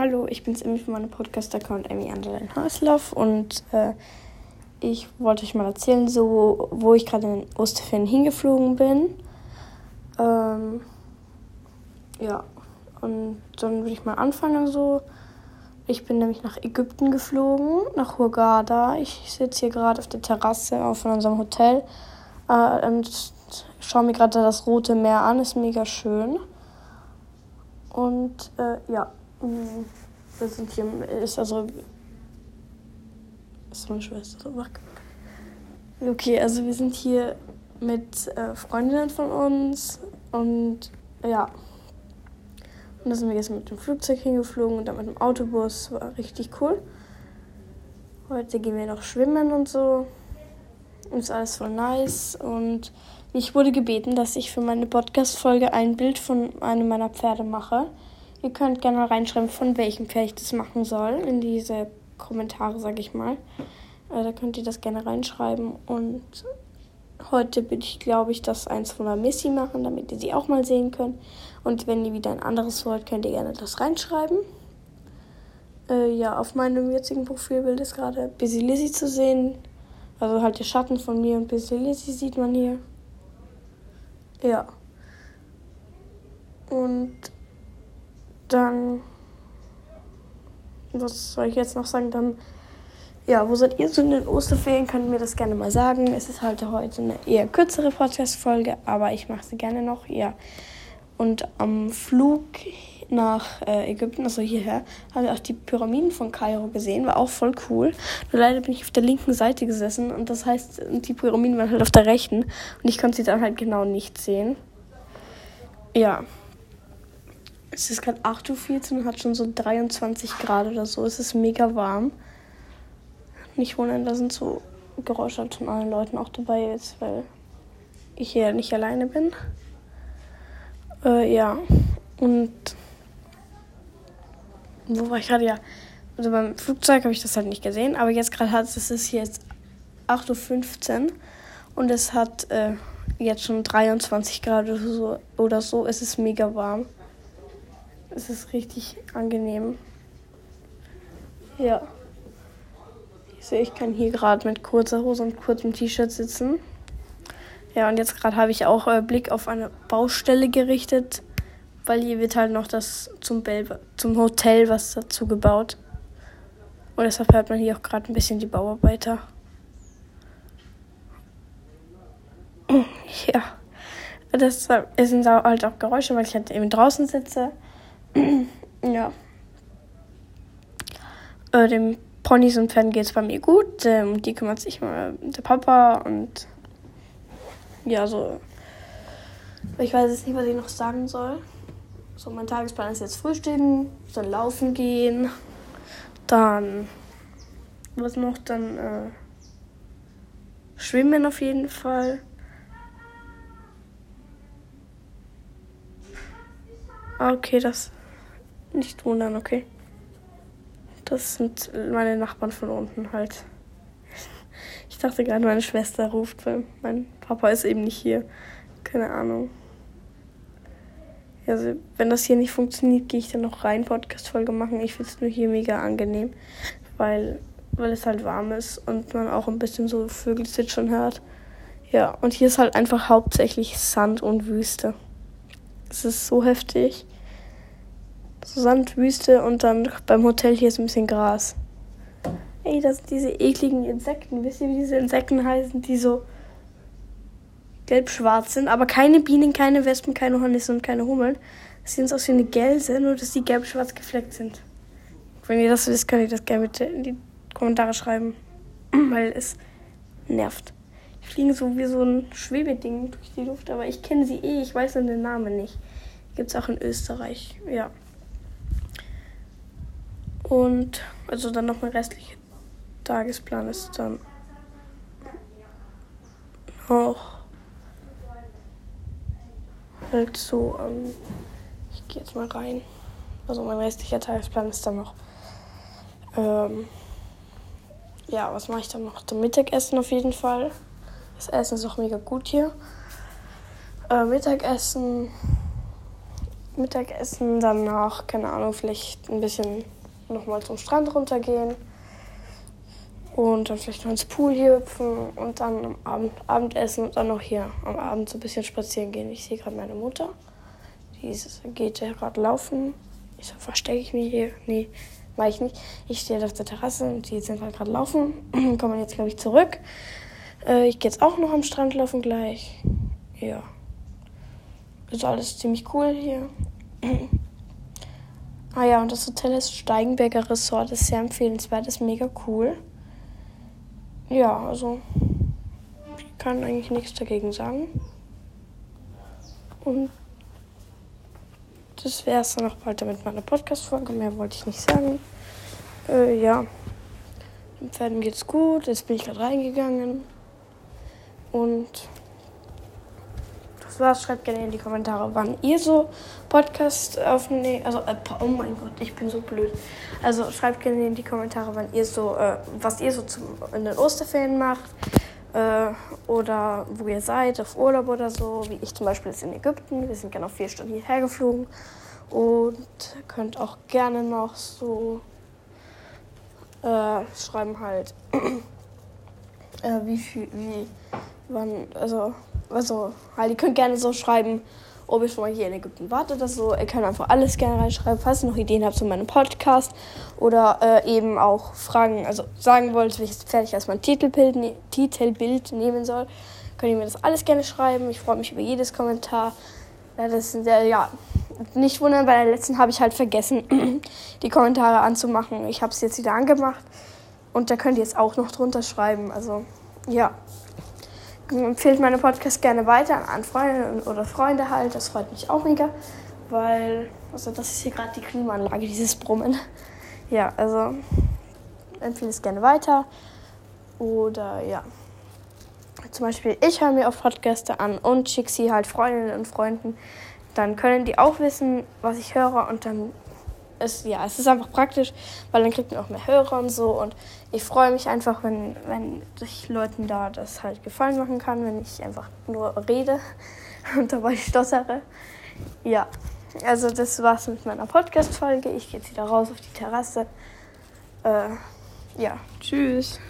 Hallo, ich bin's Emmy von meinem Podcast-Account Emmy Anderlein Haslauf und äh, ich wollte euch mal erzählen, so wo ich gerade in Osterferien hingeflogen bin. Ähm, ja, und dann würde ich mal anfangen so. Ich bin nämlich nach Ägypten geflogen, nach Hurghada. Ich sitze hier gerade auf der Terrasse auf unserem Hotel äh, und schaue mir gerade das Rote Meer an. Ist mega schön. Und äh, ja. Wir sind hier, ist also. Ist meine Schwester? Okay, also wir sind hier mit äh, Freundinnen von uns und ja. Und da sind wir gestern mit dem Flugzeug hingeflogen und dann mit dem Autobus. War richtig cool. Heute gehen wir noch schwimmen und so. Ist alles voll nice. Und ich wurde gebeten, dass ich für meine Podcast-Folge ein Bild von einem meiner Pferde mache. Ihr könnt gerne reinschreiben, von welchem Pferd ich das machen soll, in diese Kommentare, sag ich mal. Äh, da könnt ihr das gerne reinschreiben. Und heute bin ich, glaube ich, das eins von der Missy machen, damit ihr sie auch mal sehen könnt. Und wenn ihr wieder ein anderes wollt, könnt ihr gerne das reinschreiben. Äh, ja, auf meinem jetzigen Profilbild ist gerade Busy Lizzy zu sehen. Also halt der Schatten von mir und Busy Lizzy sieht man hier. Ja. Und dann, was soll ich jetzt noch sagen? Dann, ja, wo seid ihr in den Osterferien? Könnt ihr mir das gerne mal sagen. Es ist halt heute eine eher kürzere Podcast-Folge, aber ich mache sie gerne noch, ja. Und am Flug nach äh, Ägypten, also hierher, habe ich auch die Pyramiden von Kairo gesehen. War auch voll cool. Nur leider bin ich auf der linken Seite gesessen und das heißt, die Pyramiden waren halt auf der rechten und ich konnte sie dann halt genau nicht sehen. Ja. Es ist gerade 8.14 Uhr und hat schon so 23 Grad oder so. Es ist mega warm. Nicht wundern, da sind so Geräusche von allen Leuten auch dabei jetzt, weil ich hier nicht alleine bin. Äh, ja. Und wo war ich gerade? Ja. Also beim Flugzeug habe ich das halt nicht gesehen, aber jetzt gerade hat es ist jetzt 8.15 Uhr und es hat äh, jetzt schon 23 Grad oder so, oder so. Es ist mega warm. Es ist richtig angenehm. Ja. Ich sehe, ich kann hier gerade mit kurzer Hose und kurzem T-Shirt sitzen. Ja, und jetzt gerade habe ich auch äh, Blick auf eine Baustelle gerichtet, weil hier wird halt noch das zum, Bel zum Hotel was dazu gebaut. Und deshalb hört man hier auch gerade ein bisschen die Bauarbeiter. Ja. Das sind halt auch Geräusche, weil ich halt eben draußen sitze. ja. Äh, dem Ponys und Pferden geht es bei mir gut. Ähm, die kümmert sich mal der Papa und ja, so. Ich weiß jetzt nicht, was ich noch sagen soll. So, mein Tagesplan ist jetzt frühstücken, dann laufen gehen, dann was noch, dann äh, schwimmen auf jeden Fall. Okay, das nicht wundern, okay. Das sind meine Nachbarn von unten halt. Ich dachte gerade, meine Schwester ruft, weil mein Papa ist eben nicht hier. Keine Ahnung. Also, wenn das hier nicht funktioniert, gehe ich dann noch rein, Podcast-Folge machen. Ich finde es nur hier mega angenehm, weil, weil es halt warm ist und man auch ein bisschen so Vögel schon hört. Ja, und hier ist halt einfach hauptsächlich Sand und Wüste. Es ist so heftig. So Sandwüste und dann beim Hotel hier ist ein bisschen Gras. Ey, das sind diese ekligen Insekten. Wisst ihr, wie diese Insekten heißen, die so gelb-schwarz sind, aber keine Bienen, keine Wespen, keine Hornissen und keine Hummeln. Das sieht aus wie eine Gelse, nur dass die gelb-schwarz gefleckt sind. Wenn ihr das wisst, könnt ihr das gerne bitte in die Kommentare schreiben, weil es nervt. Die fliegen so wie so ein Schwebeding durch die Luft, aber ich kenne sie eh, ich weiß den Namen nicht. Gibt es auch in Österreich, ja. Und also dann noch mein restlicher Tagesplan ist dann noch halt so, ähm, ich gehe jetzt mal rein. Also mein restlicher Tagesplan ist dann noch, ähm, ja, was mache ich dann noch? Zum Mittagessen auf jeden Fall. Das Essen ist auch mega gut hier. Äh, Mittagessen Mittagessen, danach, keine Ahnung, vielleicht ein bisschen nochmal zum Strand runtergehen und dann vielleicht noch ins Pool hier hüpfen und dann am Abend Abendessen und dann noch hier am Abend so ein bisschen spazieren gehen. Ich sehe gerade meine Mutter, die geht ja gerade laufen. Ich so, verstecke ich mich hier? Nee, mache ich nicht. Ich stehe auf der Terrasse und die sind halt gerade laufen. Kommen jetzt, glaube ich, zurück. Äh, ich gehe jetzt auch noch am Strand laufen gleich. Ja. Ist alles ziemlich cool hier. ah ja, und das Hotel ist Steigenberger Resort, ist sehr empfehlenswert, ist mega cool. Ja, also ich kann eigentlich nichts dagegen sagen. Und das wäre es dann auch bald mit meiner Podcast-Folge. Mehr wollte ich nicht sagen. Äh, ja. Dem Pferden geht's gut. Jetzt bin ich gerade reingegangen. Und war's. Schreibt gerne in die Kommentare, wann ihr so Podcast aufnehmt. Also, äh, oh mein Gott, ich bin so blöd. Also schreibt gerne in die Kommentare, wann ihr so, äh, was ihr so zum, in den Osterferien macht. Äh, oder wo ihr seid, auf Urlaub oder so, wie ich zum Beispiel jetzt in Ägypten. Wir sind genau vier Stunden hierher geflogen. Und könnt auch gerne noch so äh, schreiben halt, äh, wie viel, wie, wann, also, also, halt, ihr könnt gerne so schreiben, ob ihr schon mal hier in Ägypten wart oder so. Ihr könnt einfach alles gerne reinschreiben, falls ihr noch Ideen habt zu meinem Podcast oder äh, eben auch Fragen, also sagen wollt, welches Pferd ich als mein Titelbild, ne Titelbild nehmen soll, könnt ihr mir das alles gerne schreiben. Ich freue mich über jedes Kommentar. Ja, das sind sehr, ja, nicht wundern, bei der letzten habe ich halt vergessen, die Kommentare anzumachen. Ich habe es jetzt wieder angemacht und da könnt ihr jetzt auch noch drunter schreiben. Also, ja empfehlt meine Podcast gerne weiter an Freunde oder Freunde halt. Das freut mich auch mega, weil also das ist hier gerade die Klimaanlage, dieses Brummen. Ja, also empfehle es gerne weiter. Oder ja. Zum Beispiel, ich höre mir oft Podcasts an und schicke sie halt Freundinnen und Freunden. Dann können die auch wissen, was ich höre und dann ist, ja, es ist einfach praktisch, weil dann kriegt man auch mehr Hörer und so. Und ich freue mich einfach, wenn, wenn ich Leuten da das halt gefallen machen kann, wenn ich einfach nur rede und dabei stossere. Ja, also das war's mit meiner Podcast-Folge. Ich gehe jetzt wieder raus auf die Terrasse. Äh, ja, tschüss.